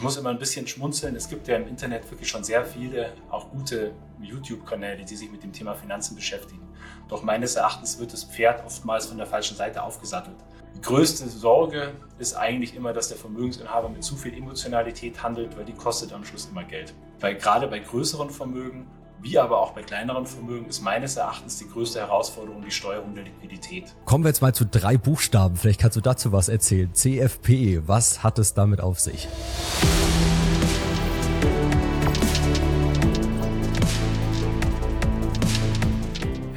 ich muss immer ein bisschen schmunzeln. Es gibt ja im Internet wirklich schon sehr viele, auch gute YouTube-Kanäle, die sich mit dem Thema Finanzen beschäftigen. Doch meines Erachtens wird das Pferd oftmals von der falschen Seite aufgesattelt. Die größte Sorge ist eigentlich immer, dass der Vermögensinhaber mit zu viel Emotionalität handelt, weil die kostet am Schluss immer Geld. Weil gerade bei größeren Vermögen wie aber auch bei kleineren Vermögen ist meines Erachtens die größte Herausforderung die Steuerung der Liquidität. Kommen wir jetzt mal zu drei Buchstaben. Vielleicht kannst du dazu was erzählen. CFP, was hat es damit auf sich?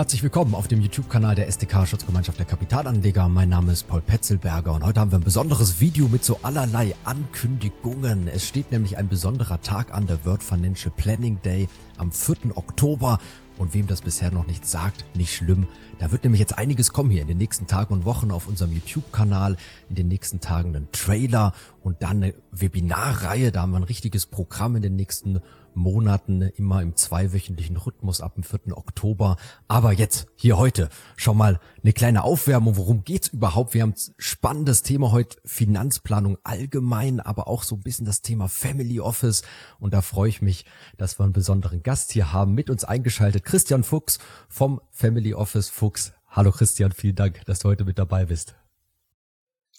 Herzlich willkommen auf dem YouTube-Kanal der SDK Schutzgemeinschaft der Kapitalanleger. Mein Name ist Paul Petzelberger und heute haben wir ein besonderes Video mit so allerlei Ankündigungen. Es steht nämlich ein besonderer Tag an, der World Financial Planning Day am 4. Oktober. Und wem das bisher noch nicht sagt, nicht schlimm. Da wird nämlich jetzt einiges kommen hier in den nächsten Tagen und Wochen auf unserem YouTube-Kanal. In den nächsten Tagen ein Trailer und dann eine Webinarreihe. Da haben wir ein richtiges Programm in den nächsten Monaten, immer im zweiwöchentlichen Rhythmus ab dem 4. Oktober. Aber jetzt, hier heute, schon mal eine kleine Aufwärmung. Worum geht's überhaupt? Wir haben ein spannendes Thema heute, Finanzplanung allgemein, aber auch so ein bisschen das Thema Family Office. Und da freue ich mich, dass wir einen besonderen Gast hier haben, mit uns eingeschaltet, Christian Fuchs vom Family Office Fuchs. Hallo Christian, vielen Dank, dass du heute mit dabei bist.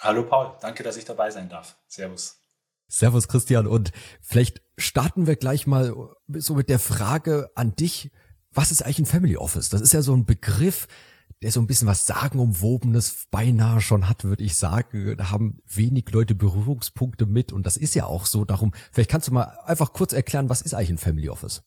Hallo Paul, danke, dass ich dabei sein darf. Servus. Servus Christian und vielleicht starten wir gleich mal so mit der Frage an dich, was ist eigentlich ein Family Office? Das ist ja so ein Begriff, der so ein bisschen was sagenumwobenes beinahe schon hat, würde ich sagen. Da haben wenig Leute Berührungspunkte mit und das ist ja auch so. Darum, vielleicht kannst du mal einfach kurz erklären, was ist eigentlich ein Family Office?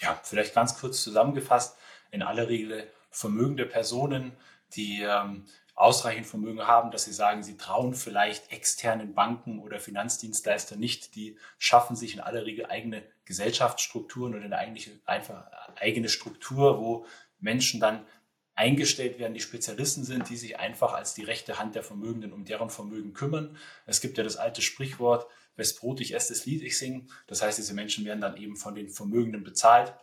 Ja, vielleicht ganz kurz zusammengefasst. In aller Regel vermögende Personen, die ähm, ausreichend Vermögen haben, dass sie sagen, sie trauen vielleicht externen Banken oder Finanzdienstleister nicht. Die schaffen sich in aller Regel eigene Gesellschaftsstrukturen oder eine eigentliche, einfach eigene Struktur, wo Menschen dann eingestellt werden, die Spezialisten sind, die sich einfach als die rechte Hand der Vermögenden um deren Vermögen kümmern. Es gibt ja das alte Sprichwort, wes Brot ich esse, das Lied ich singe. Das heißt, diese Menschen werden dann eben von den Vermögenden bezahlt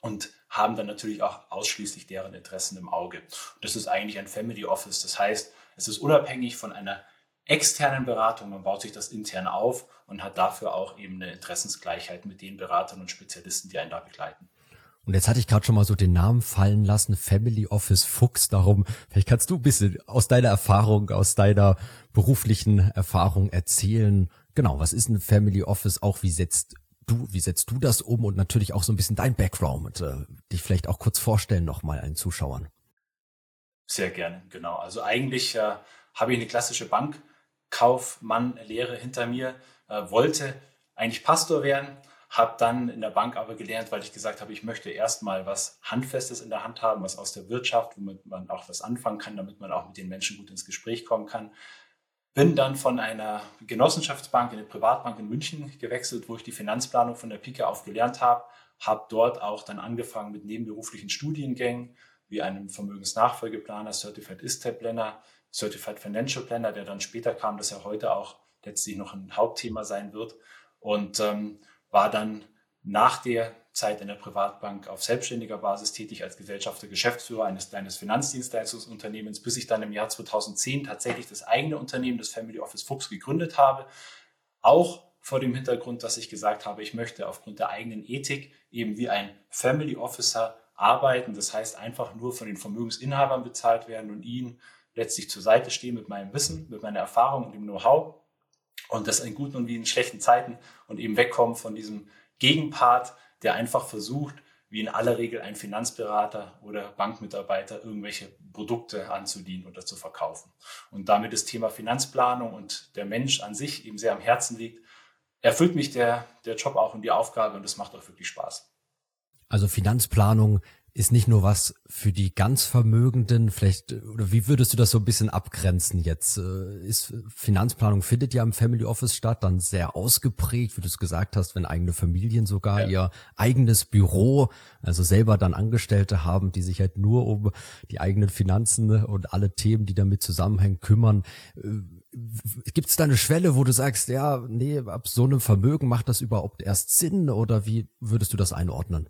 und haben dann natürlich auch ausschließlich deren Interessen im Auge. das ist eigentlich ein Family Office. Das heißt, es ist unabhängig von einer externen Beratung. Man baut sich das intern auf und hat dafür auch eben eine Interessensgleichheit mit den Beratern und Spezialisten, die einen da begleiten. Und jetzt hatte ich gerade schon mal so den Namen fallen lassen, Family Office Fuchs. Darum, vielleicht kannst du ein bisschen aus deiner Erfahrung, aus deiner beruflichen Erfahrung erzählen. Genau, was ist ein Family Office? Auch wie setzt du, wie setzt du das um und natürlich auch so ein bisschen dein Background, äh, dich vielleicht auch kurz vorstellen nochmal allen Zuschauern. Sehr gerne, genau. Also eigentlich äh, habe ich eine klassische Bankkaufmann-Lehre hinter mir, äh, wollte eigentlich Pastor werden, habe dann in der Bank aber gelernt, weil ich gesagt habe, ich möchte erstmal was Handfestes in der Hand haben, was aus der Wirtschaft, womit man auch was anfangen kann, damit man auch mit den Menschen gut ins Gespräch kommen kann. Bin dann von einer Genossenschaftsbank in eine Privatbank in München gewechselt, wo ich die Finanzplanung von der Pike auf gelernt habe. Habe dort auch dann angefangen mit nebenberuflichen Studiengängen wie einem Vermögensnachfolgeplaner, Certified Estate Planner, Certified Financial Planner, der dann später kam, das ja heute auch letztlich noch ein Hauptthema sein wird. Und ähm, war dann nach der Zeit in der Privatbank auf selbstständiger Basis tätig als Gesellschafter, Geschäftsführer eines kleines Finanzdienstleistungsunternehmens, bis ich dann im Jahr 2010 tatsächlich das eigene Unternehmen, das Family Office Fuchs, gegründet habe. Auch vor dem Hintergrund, dass ich gesagt habe, ich möchte aufgrund der eigenen Ethik eben wie ein Family Officer arbeiten. Das heißt, einfach nur von den Vermögensinhabern bezahlt werden und ihnen letztlich zur Seite stehen mit meinem Wissen, mit meiner Erfahrung und dem Know-how. Und das in guten und wie in schlechten Zeiten und eben wegkommen von diesem Gegenpart, der einfach versucht, wie in aller Regel ein Finanzberater oder Bankmitarbeiter irgendwelche Produkte anzudienen oder zu verkaufen. Und damit das Thema Finanzplanung und der Mensch an sich eben sehr am Herzen liegt, erfüllt mich der, der Job auch und die Aufgabe und das macht auch wirklich Spaß. Also Finanzplanung ist nicht nur was für die ganz Vermögenden, vielleicht, oder wie würdest du das so ein bisschen abgrenzen jetzt? Äh, ist Finanzplanung findet ja im Family Office statt, dann sehr ausgeprägt, wie du es gesagt hast, wenn eigene Familien sogar ja. ihr eigenes Büro, also selber dann Angestellte haben, die sich halt nur um die eigenen Finanzen und alle Themen, die damit zusammenhängen, kümmern. Äh, Gibt es da eine Schwelle, wo du sagst, ja, nee, ab so einem Vermögen macht das überhaupt erst Sinn oder wie würdest du das einordnen?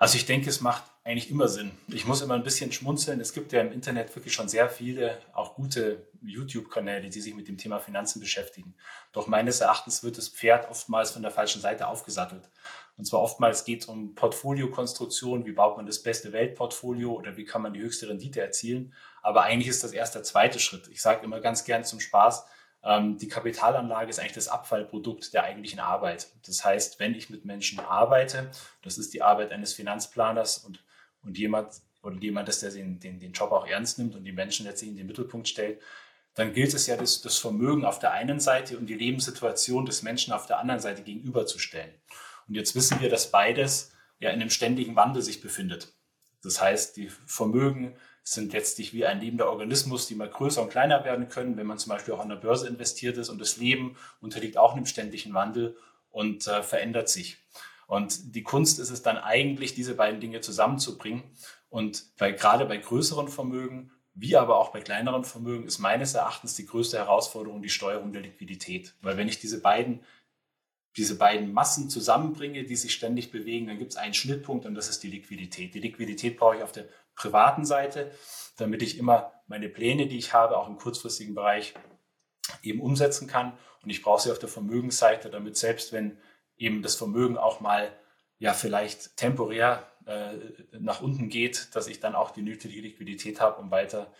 Also ich denke, es macht eigentlich immer Sinn. Ich muss immer ein bisschen schmunzeln. Es gibt ja im Internet wirklich schon sehr viele, auch gute YouTube-Kanäle, die sich mit dem Thema Finanzen beschäftigen. Doch meines Erachtens wird das Pferd oftmals von der falschen Seite aufgesattelt. Und zwar oftmals geht es um Portfoliokonstruktion, wie baut man das beste Weltportfolio oder wie kann man die höchste Rendite erzielen. Aber eigentlich ist das erst der zweite Schritt. Ich sage immer ganz gern zum Spaß, die Kapitalanlage ist eigentlich das Abfallprodukt der eigentlichen Arbeit. Das heißt, wenn ich mit Menschen arbeite, das ist die Arbeit eines Finanzplaners und, und jemand oder jemand, der den, den, den Job auch ernst nimmt und die Menschen letztlich in den Mittelpunkt stellt, dann gilt es ja, das, das Vermögen auf der einen Seite und die Lebenssituation des Menschen auf der anderen Seite gegenüberzustellen. Und jetzt wissen wir, dass beides ja in einem ständigen Wandel sich befindet. Das heißt, die Vermögen sind letztlich wie ein lebender Organismus, die mal größer und kleiner werden können, wenn man zum Beispiel auch an der Börse investiert ist. Und das Leben unterliegt auch einem ständigen Wandel und äh, verändert sich. Und die Kunst ist es dann eigentlich, diese beiden Dinge zusammenzubringen. Und bei, gerade bei größeren Vermögen, wie aber auch bei kleineren Vermögen, ist meines Erachtens die größte Herausforderung die Steuerung der Liquidität. Weil wenn ich diese beiden diese beiden Massen zusammenbringe, die sich ständig bewegen, dann gibt es einen Schnittpunkt und das ist die Liquidität. Die Liquidität brauche ich auf der privaten Seite, damit ich immer meine Pläne, die ich habe, auch im kurzfristigen Bereich eben umsetzen kann. Und ich brauche sie auf der Vermögensseite, damit selbst wenn eben das Vermögen auch mal ja vielleicht temporär äh, nach unten geht, dass ich dann auch die nötige Liquidität habe, um weiter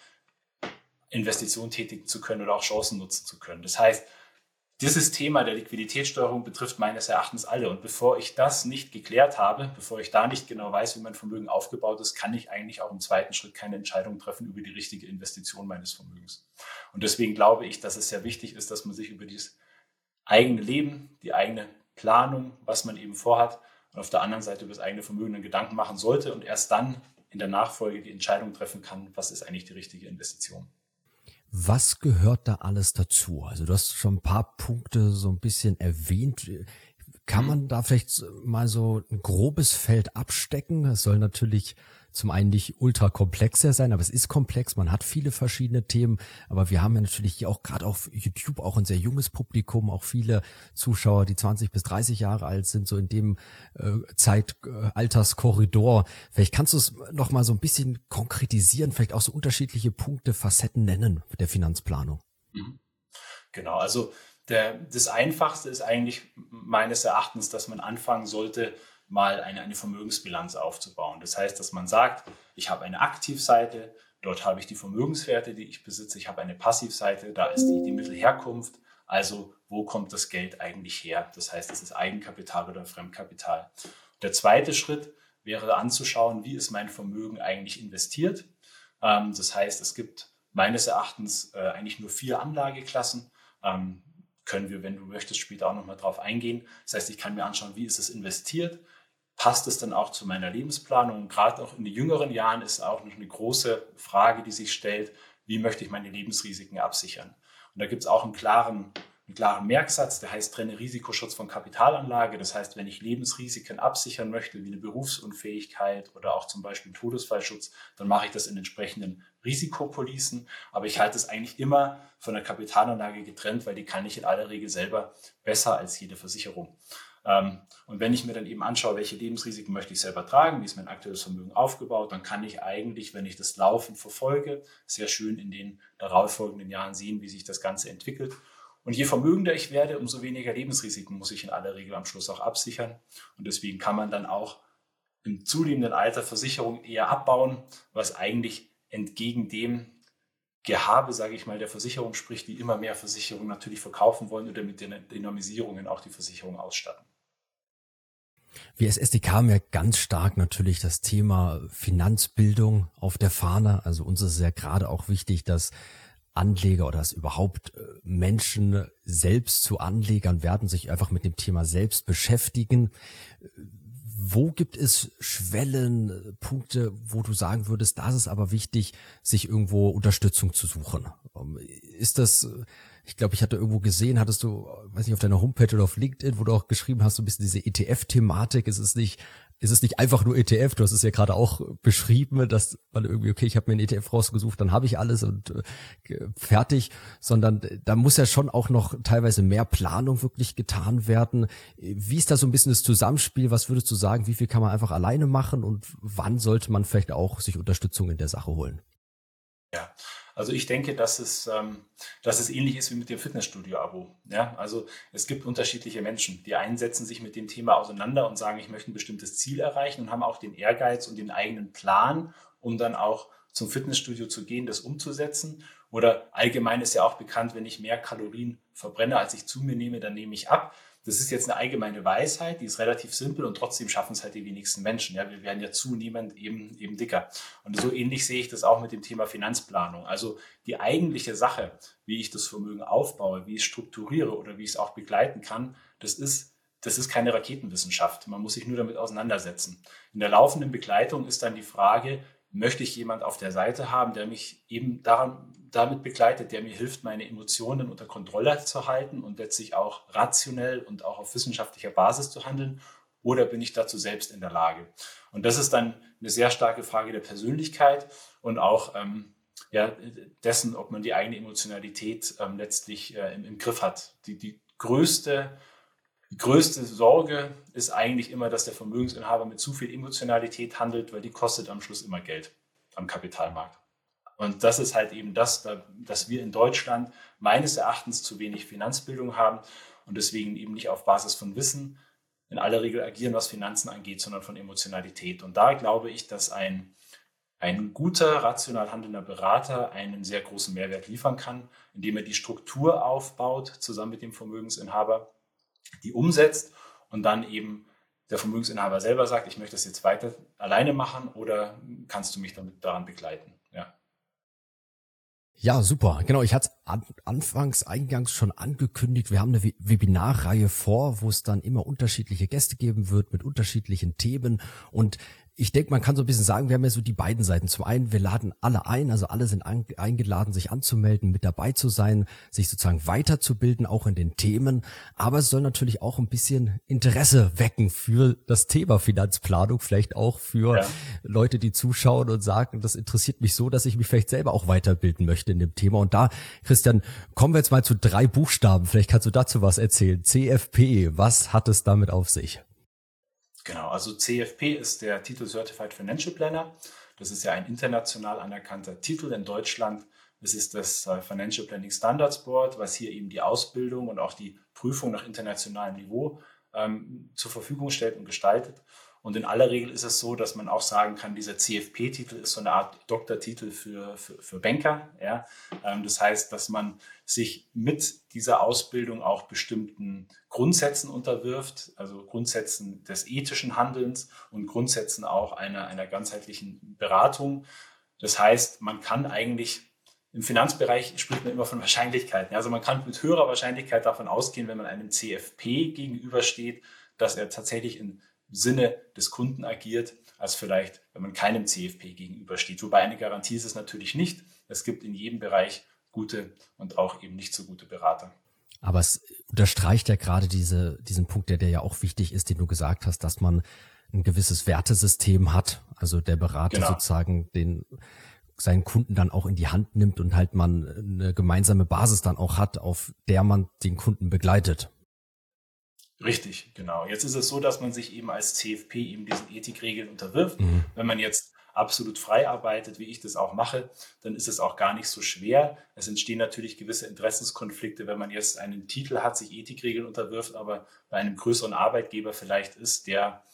Investitionen tätigen zu können oder auch Chancen nutzen zu können. Das heißt, dieses Thema der Liquiditätssteuerung betrifft meines Erachtens alle. Und bevor ich das nicht geklärt habe, bevor ich da nicht genau weiß, wie mein Vermögen aufgebaut ist, kann ich eigentlich auch im zweiten Schritt keine Entscheidung treffen über die richtige Investition meines Vermögens. Und deswegen glaube ich, dass es sehr wichtig ist, dass man sich über dieses eigene Leben, die eigene Planung, was man eben vorhat, und auf der anderen Seite über das eigene Vermögen einen Gedanken machen sollte und erst dann in der Nachfolge die Entscheidung treffen kann, was ist eigentlich die richtige Investition. Was gehört da alles dazu? Also du hast schon ein paar Punkte so ein bisschen erwähnt. Kann man da vielleicht mal so ein grobes Feld abstecken? Es soll natürlich zum einen nicht ultra komplexer sein, aber es ist komplex. Man hat viele verschiedene Themen, aber wir haben ja natürlich hier auch gerade auf YouTube auch ein sehr junges Publikum, auch viele Zuschauer, die 20 bis 30 Jahre alt sind, so in dem äh, Zeitalterskorridor. Vielleicht kannst du es noch mal so ein bisschen konkretisieren, vielleicht auch so unterschiedliche Punkte, Facetten nennen der Finanzplanung. Mhm. Genau, also der, das Einfachste ist eigentlich meines Erachtens, dass man anfangen sollte, mal eine, eine Vermögensbilanz aufzubauen. Das heißt, dass man sagt, ich habe eine Aktivseite, dort habe ich die Vermögenswerte, die ich besitze, ich habe eine Passivseite, da ist die, die Mittelherkunft, also wo kommt das Geld eigentlich her? Das heißt, ist es Eigenkapital oder Fremdkapital? Der zweite Schritt wäre anzuschauen, wie ist mein Vermögen eigentlich investiert. Ähm, das heißt, es gibt meines Erachtens äh, eigentlich nur vier Anlageklassen. Ähm, können wir, wenn du möchtest, später auch nochmal drauf eingehen. Das heißt, ich kann mir anschauen, wie ist es investiert, passt es dann auch zu meiner Lebensplanung? gerade auch in den jüngeren Jahren ist auch noch eine große Frage, die sich stellt, wie möchte ich meine Lebensrisiken absichern? Und da gibt es auch einen klaren, einen klaren Merksatz, der heißt trenne Risikoschutz von Kapitalanlage. Das heißt, wenn ich Lebensrisiken absichern möchte, wie eine Berufsunfähigkeit oder auch zum Beispiel Todesfallschutz, dann mache ich das in entsprechenden Risikopolicen. Aber ich halte es eigentlich immer von der Kapitalanlage getrennt, weil die kann ich in aller Regel selber besser als jede Versicherung. Ähm, und wenn ich mir dann eben anschaue, welche Lebensrisiken möchte ich selber tragen, wie ist mein aktuelles Vermögen aufgebaut, dann kann ich eigentlich, wenn ich das laufend verfolge, sehr schön in den darauffolgenden Jahren sehen, wie sich das Ganze entwickelt. Und je vermögender ich werde, umso weniger Lebensrisiken muss ich in aller Regel am Schluss auch absichern. Und deswegen kann man dann auch im zunehmenden Alter Versicherungen eher abbauen, was eigentlich entgegen dem Gehabe, sage ich mal, der Versicherung spricht, die immer mehr Versicherungen natürlich verkaufen wollen oder mit den Dynamisierungen auch die Versicherung ausstatten. Wir als SDK haben ja ganz stark natürlich das Thema Finanzbildung auf der Fahne. Also uns ist es ja gerade auch wichtig, dass Anleger oder dass überhaupt äh, Menschen selbst zu Anlegern werden, sich einfach mit dem Thema selbst beschäftigen. Wo gibt es Schwellen, Punkte, wo du sagen würdest, da ist es aber wichtig, sich irgendwo Unterstützung zu suchen? Ähm, ist das Ich glaube, ich hatte irgendwo gesehen, hattest du, weiß nicht, auf deiner Homepage oder auf LinkedIn, wo du auch geschrieben hast, so ein bisschen diese ETF-Thematik. Es ist nicht ist es nicht einfach nur ETF, du hast es ja gerade auch beschrieben, dass man irgendwie, okay, ich habe mir einen ETF rausgesucht, dann habe ich alles und äh, fertig, sondern da muss ja schon auch noch teilweise mehr Planung wirklich getan werden. Wie ist da so ein bisschen das Zusammenspiel? Was würdest du sagen, wie viel kann man einfach alleine machen und wann sollte man vielleicht auch sich Unterstützung in der Sache holen? Ja, also ich denke, dass es, ähm, dass es ähnlich ist wie mit dem Fitnessstudio-Abo. Ja, also es gibt unterschiedliche Menschen. Die einen setzen sich mit dem Thema auseinander und sagen, ich möchte ein bestimmtes Ziel erreichen und haben auch den Ehrgeiz und den eigenen Plan, um dann auch zum Fitnessstudio zu gehen, das umzusetzen. Oder allgemein ist ja auch bekannt, wenn ich mehr Kalorien verbrenne, als ich zu mir nehme, dann nehme ich ab. Das ist jetzt eine allgemeine Weisheit, die ist relativ simpel und trotzdem schaffen es halt die wenigsten Menschen. Ja, wir werden ja zunehmend eben, eben dicker. Und so ähnlich sehe ich das auch mit dem Thema Finanzplanung. Also die eigentliche Sache, wie ich das Vermögen aufbaue, wie ich es strukturiere oder wie ich es auch begleiten kann, das ist das ist keine Raketenwissenschaft. Man muss sich nur damit auseinandersetzen. In der laufenden Begleitung ist dann die Frage, möchte ich jemand auf der Seite haben, der mich eben daran, damit begleitet, der mir hilft, meine Emotionen unter Kontrolle zu halten und letztlich auch rationell und auch auf wissenschaftlicher Basis zu handeln? Oder bin ich dazu selbst in der Lage? Und das ist dann eine sehr starke Frage der Persönlichkeit und auch ähm, ja, dessen, ob man die eigene Emotionalität ähm, letztlich äh, im, im, Griff hat. Die, die, größte, die größte Sorge ist eigentlich immer, dass der Vermögensinhaber mit zu viel Emotionalität handelt, weil die kostet am Schluss immer Geld am Kapitalmarkt. Und das ist halt eben das, dass wir in Deutschland meines Erachtens zu wenig Finanzbildung haben und deswegen eben nicht auf Basis von Wissen in aller Regel agieren, was Finanzen angeht, sondern von Emotionalität. Und da glaube ich, dass ein, ein guter, rational handelnder Berater einen sehr großen Mehrwert liefern kann, indem er die Struktur aufbaut, zusammen mit dem Vermögensinhaber, die umsetzt und dann eben der Vermögensinhaber selber sagt, ich möchte das jetzt weiter alleine machen oder kannst du mich damit daran begleiten? Ja. Ja, super. Genau, ich hatte an, anfangs eingangs schon angekündigt, wir haben eine Webinarreihe vor, wo es dann immer unterschiedliche Gäste geben wird mit unterschiedlichen Themen und ich denke, man kann so ein bisschen sagen, wir haben ja so die beiden Seiten. Zum einen, wir laden alle ein, also alle sind an, eingeladen, sich anzumelden, mit dabei zu sein, sich sozusagen weiterzubilden, auch in den Themen. Aber es soll natürlich auch ein bisschen Interesse wecken für das Thema Finanzplanung, vielleicht auch für ja. Leute, die zuschauen und sagen, das interessiert mich so, dass ich mich vielleicht selber auch weiterbilden möchte in dem Thema. Und da, Christian, kommen wir jetzt mal zu drei Buchstaben. Vielleicht kannst du dazu was erzählen. CFP, was hat es damit auf sich? Genau, also CFP ist der Titel Certified Financial Planner. Das ist ja ein international anerkannter Titel in Deutschland. Es ist das äh, Financial Planning Standards Board, was hier eben die Ausbildung und auch die Prüfung nach internationalem Niveau ähm, zur Verfügung stellt und gestaltet. Und in aller Regel ist es so, dass man auch sagen kann, dieser CFP-Titel ist so eine Art Doktortitel für, für, für Banker. Ja? Ähm, das heißt, dass man sich mit dieser Ausbildung auch bestimmten Grundsätzen unterwirft, also Grundsätzen des ethischen Handelns und Grundsätzen auch einer, einer ganzheitlichen Beratung. Das heißt, man kann eigentlich im Finanzbereich spricht man immer von Wahrscheinlichkeiten. Also man kann mit höherer Wahrscheinlichkeit davon ausgehen, wenn man einem CFP gegenübersteht, dass er tatsächlich in Sinne des Kunden agiert, als vielleicht, wenn man keinem CFP gegenübersteht. Wobei eine Garantie ist es natürlich nicht. Es gibt in jedem Bereich gute und auch eben nicht so gute Berater. Aber es unterstreicht ja gerade diese, diesen Punkt, der, der ja auch wichtig ist, den du gesagt hast, dass man ein gewisses Wertesystem hat. Also der Berater genau. sozusagen den seinen Kunden dann auch in die Hand nimmt und halt man eine gemeinsame Basis dann auch hat, auf der man den Kunden begleitet. Richtig, genau. Jetzt ist es so, dass man sich eben als CFP eben diesen Ethikregeln unterwirft. Mhm. Wenn man jetzt absolut frei arbeitet, wie ich das auch mache, dann ist es auch gar nicht so schwer. Es entstehen natürlich gewisse Interessenskonflikte, wenn man jetzt einen Titel hat, sich Ethikregeln unterwirft, aber bei einem größeren Arbeitgeber vielleicht ist, der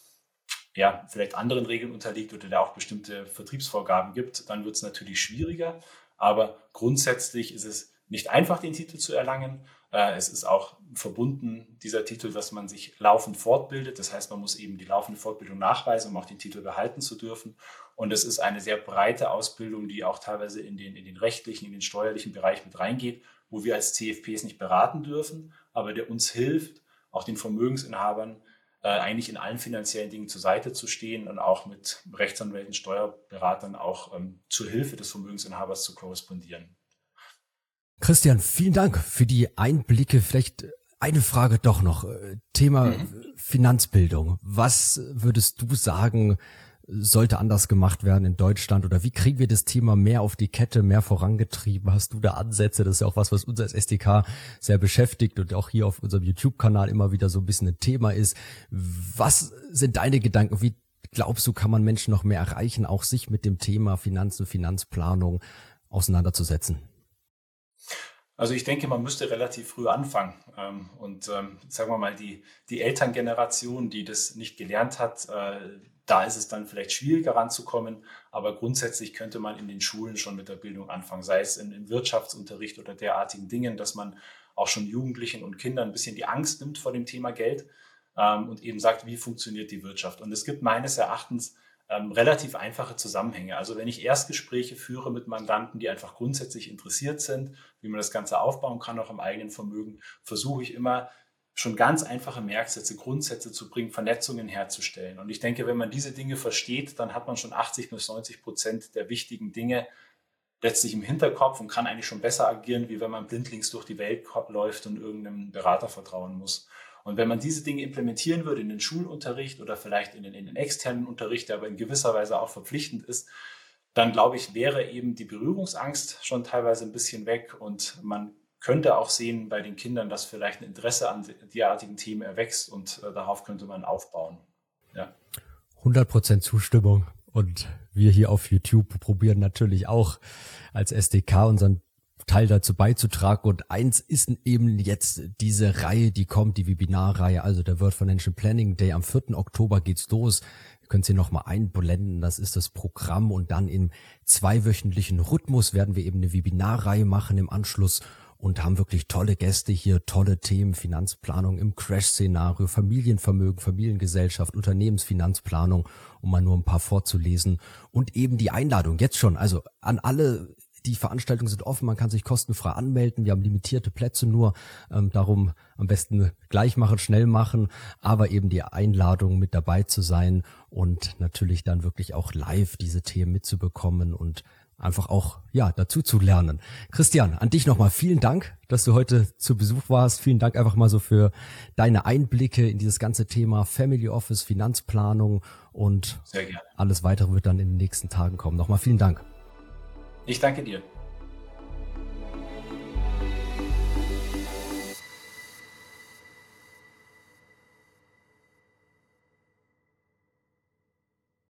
ja, vielleicht anderen Regeln unterliegt oder der auch bestimmte Vertriebsvorgaben gibt, dann wird es natürlich schwieriger. Aber grundsätzlich ist es nicht einfach, den Titel zu erlangen. Äh, es ist auch verbunden, dieser Titel, dass man sich laufend fortbildet. Das heißt, man muss eben die laufende Fortbildung nachweisen, um auch den Titel behalten zu dürfen. Und es ist eine sehr breite Ausbildung, die auch teilweise in den, in den rechtlichen, in den steuerlichen Bereich mit reingeht, wo wir als CFPs nicht beraten dürfen, aber der uns hilft, auch den Vermögensinhabern äh, eigentlich in allen finanziellen Dingen zur Seite zu stehen und auch mit Rechtsanwälten, Steuerberatern auch ähm, zur Hilfe des Vermögensinhabers zu korrespondieren. Christian, vielen Dank für die Einblicke. Vielleicht eine Frage doch noch. Thema mhm. Finanzbildung. Was würdest du sagen, sollte anders gemacht werden in Deutschland oder wie kriegen wir das Thema mehr auf die Kette, mehr vorangetrieben? Hast du da Ansätze? Das ist ja auch was, was uns als SDK sehr beschäftigt und auch hier auf unserem YouTube-Kanal immer wieder so ein bisschen ein Thema ist. Was sind deine Gedanken? Wie glaubst du, kann man Menschen noch mehr erreichen, auch sich mit dem Thema Finanzen, Finanzplanung auseinanderzusetzen? Also ich denke, man müsste relativ früh anfangen. Ähm, und ähm, sagen wir mal, die, die Elterngeneration, die das nicht gelernt hat, äh, da ist es dann vielleicht schwieriger ranzukommen, aber grundsätzlich könnte man in den Schulen schon mit der Bildung anfangen, sei es im Wirtschaftsunterricht oder derartigen Dingen, dass man auch schon Jugendlichen und Kindern ein bisschen die Angst nimmt vor dem Thema Geld ähm, und eben sagt, wie funktioniert die Wirtschaft. Und es gibt meines Erachtens ähm, relativ einfache Zusammenhänge. Also wenn ich Erstgespräche führe mit Mandanten, die einfach grundsätzlich interessiert sind, wie man das Ganze aufbauen kann, auch im eigenen Vermögen, versuche ich immer schon ganz einfache Merksätze, Grundsätze zu bringen, Vernetzungen herzustellen. Und ich denke, wenn man diese Dinge versteht, dann hat man schon 80 bis 90 Prozent der wichtigen Dinge letztlich im Hinterkopf und kann eigentlich schon besser agieren, wie wenn man blindlings durch die Welt läuft und irgendeinem Berater vertrauen muss. Und wenn man diese Dinge implementieren würde in den Schulunterricht oder vielleicht in den, in den externen Unterricht, der aber in gewisser Weise auch verpflichtend ist, dann glaube ich, wäre eben die Berührungsangst schon teilweise ein bisschen weg und man könnte auch sehen bei den Kindern, dass vielleicht ein Interesse an derartigen Themen erwächst und äh, darauf könnte man aufbauen. Ja. 100% Zustimmung. Und wir hier auf YouTube probieren natürlich auch als SDK unseren Teil dazu beizutragen. Und eins ist eben jetzt diese Reihe, die kommt, die Webinarreihe, also der World Financial Planning Day. Am 4. Oktober geht's los. Ihr könnt sie nochmal einblenden. Das ist das Programm. Und dann im zweiwöchentlichen Rhythmus werden wir eben eine Webinarreihe machen im Anschluss und haben wirklich tolle Gäste hier, tolle Themen, Finanzplanung im Crash-Szenario, Familienvermögen, Familiengesellschaft, Unternehmensfinanzplanung, um mal nur ein paar vorzulesen und eben die Einladung jetzt schon, also an alle die Veranstaltungen sind offen, man kann sich kostenfrei anmelden. Wir haben limitierte Plätze nur, ähm, darum am besten gleich machen, schnell machen, aber eben die Einladung mit dabei zu sein und natürlich dann wirklich auch live diese Themen mitzubekommen und einfach auch ja dazu zu lernen. Christian, an dich nochmal vielen Dank, dass du heute zu Besuch warst. Vielen Dank einfach mal so für deine Einblicke in dieses ganze Thema Family Office, Finanzplanung und alles weitere wird dann in den nächsten Tagen kommen. Nochmal vielen Dank. Ich danke dir.